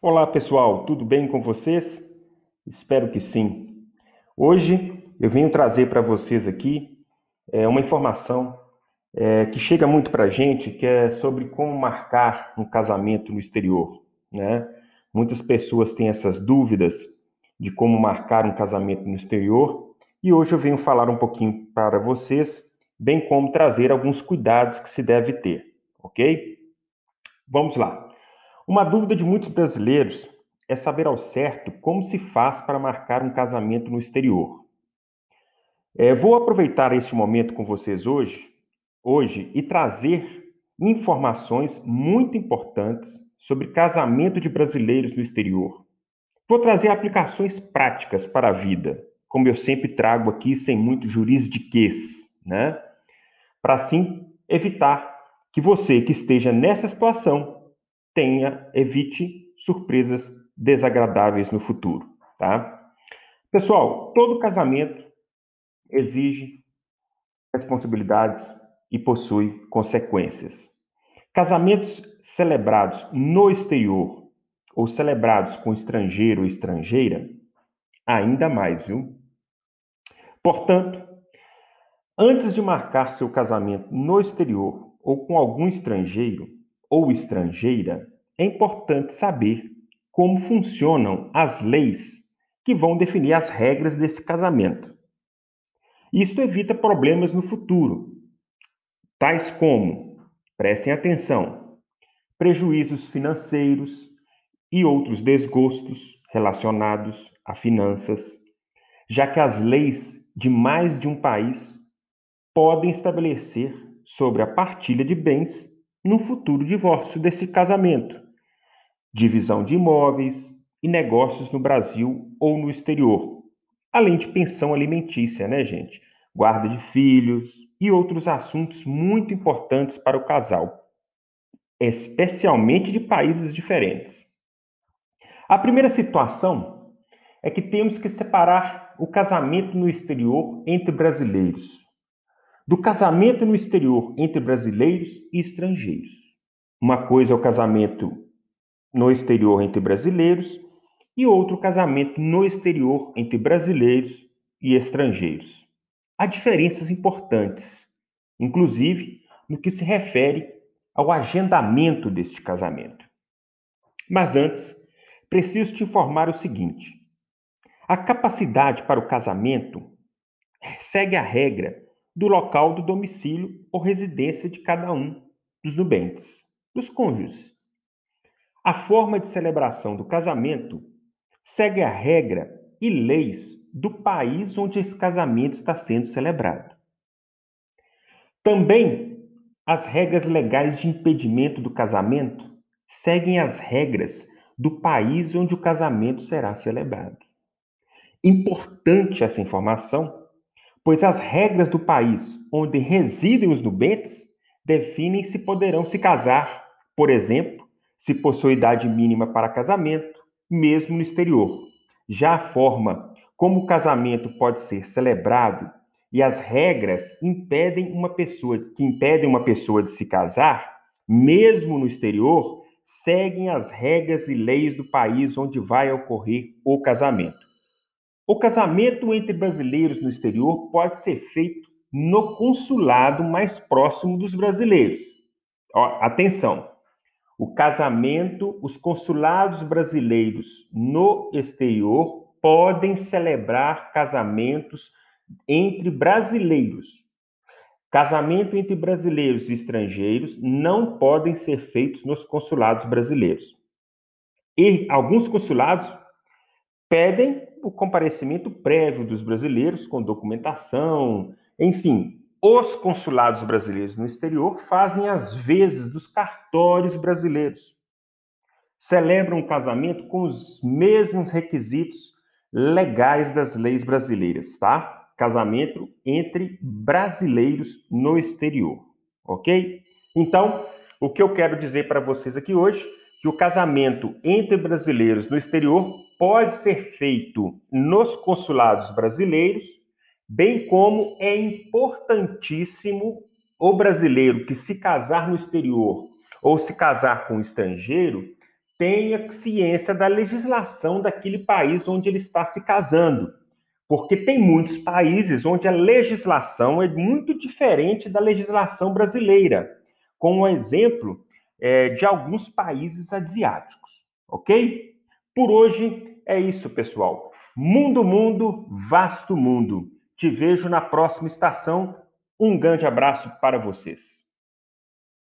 Olá pessoal, tudo bem com vocês? Espero que sim. Hoje eu venho trazer para vocês aqui é, uma informação é, que chega muito para a gente, que é sobre como marcar um casamento no exterior. Né? Muitas pessoas têm essas dúvidas de como marcar um casamento no exterior e hoje eu venho falar um pouquinho para vocês, bem como trazer alguns cuidados que se deve ter, ok? Vamos lá. Uma dúvida de muitos brasileiros é saber ao certo como se faz para marcar um casamento no exterior. É, vou aproveitar este momento com vocês hoje, hoje e trazer informações muito importantes sobre casamento de brasileiros no exterior. Vou trazer aplicações práticas para a vida, como eu sempre trago aqui, sem muito jurisdiquês, né? Para assim evitar que você que esteja nessa situação tenha, evite surpresas desagradáveis no futuro, tá? Pessoal, todo casamento exige responsabilidades e possui consequências. Casamentos celebrados no exterior ou celebrados com estrangeiro ou estrangeira, ainda mais, viu? Portanto, antes de marcar seu casamento no exterior ou com algum estrangeiro, ou estrangeira, é importante saber como funcionam as leis que vão definir as regras desse casamento. Isto evita problemas no futuro, tais como, prestem atenção, prejuízos financeiros e outros desgostos relacionados a finanças, já que as leis de mais de um país podem estabelecer sobre a partilha de bens no futuro divórcio desse casamento, divisão de imóveis e negócios no Brasil ou no exterior, além de pensão alimentícia, né, gente? Guarda de filhos e outros assuntos muito importantes para o casal, especialmente de países diferentes. A primeira situação é que temos que separar o casamento no exterior entre brasileiros do casamento no exterior entre brasileiros e estrangeiros. Uma coisa é o casamento no exterior entre brasileiros e outro casamento no exterior entre brasileiros e estrangeiros. Há diferenças importantes, inclusive no que se refere ao agendamento deste casamento. Mas antes, preciso te informar o seguinte: a capacidade para o casamento segue a regra do local do domicílio ou residência de cada um dos nubentes, dos cônjuges. A forma de celebração do casamento segue a regra e leis do país onde esse casamento está sendo celebrado. Também as regras legais de impedimento do casamento seguem as regras do país onde o casamento será celebrado. Importante essa informação, pois as regras do país onde residem os nubentes definem se poderão se casar, por exemplo, se possui idade mínima para casamento, mesmo no exterior. Já a forma como o casamento pode ser celebrado e as regras impedem uma pessoa que impedem uma pessoa de se casar, mesmo no exterior, seguem as regras e leis do país onde vai ocorrer o casamento. O casamento entre brasileiros no exterior pode ser feito no consulado mais próximo dos brasileiros. Ó, atenção! O casamento, os consulados brasileiros no exterior podem celebrar casamentos entre brasileiros. Casamento entre brasileiros e estrangeiros não podem ser feitos nos consulados brasileiros. E alguns consulados pedem o comparecimento prévio dos brasileiros com documentação, enfim, os consulados brasileiros no exterior fazem as vezes dos cartórios brasileiros. Celebram o casamento com os mesmos requisitos legais das leis brasileiras, tá? Casamento entre brasileiros no exterior, ok? Então, o que eu quero dizer para vocês aqui hoje que o casamento entre brasileiros no exterior pode ser feito nos consulados brasileiros, bem como é importantíssimo o brasileiro que se casar no exterior ou se casar com um estrangeiro tenha ciência da legislação daquele país onde ele está se casando. Porque tem muitos países onde a legislação é muito diferente da legislação brasileira, com o exemplo é, de alguns países asiáticos, ok? Por hoje é isso, pessoal. Mundo, mundo, vasto mundo. Te vejo na próxima estação. Um grande abraço para vocês.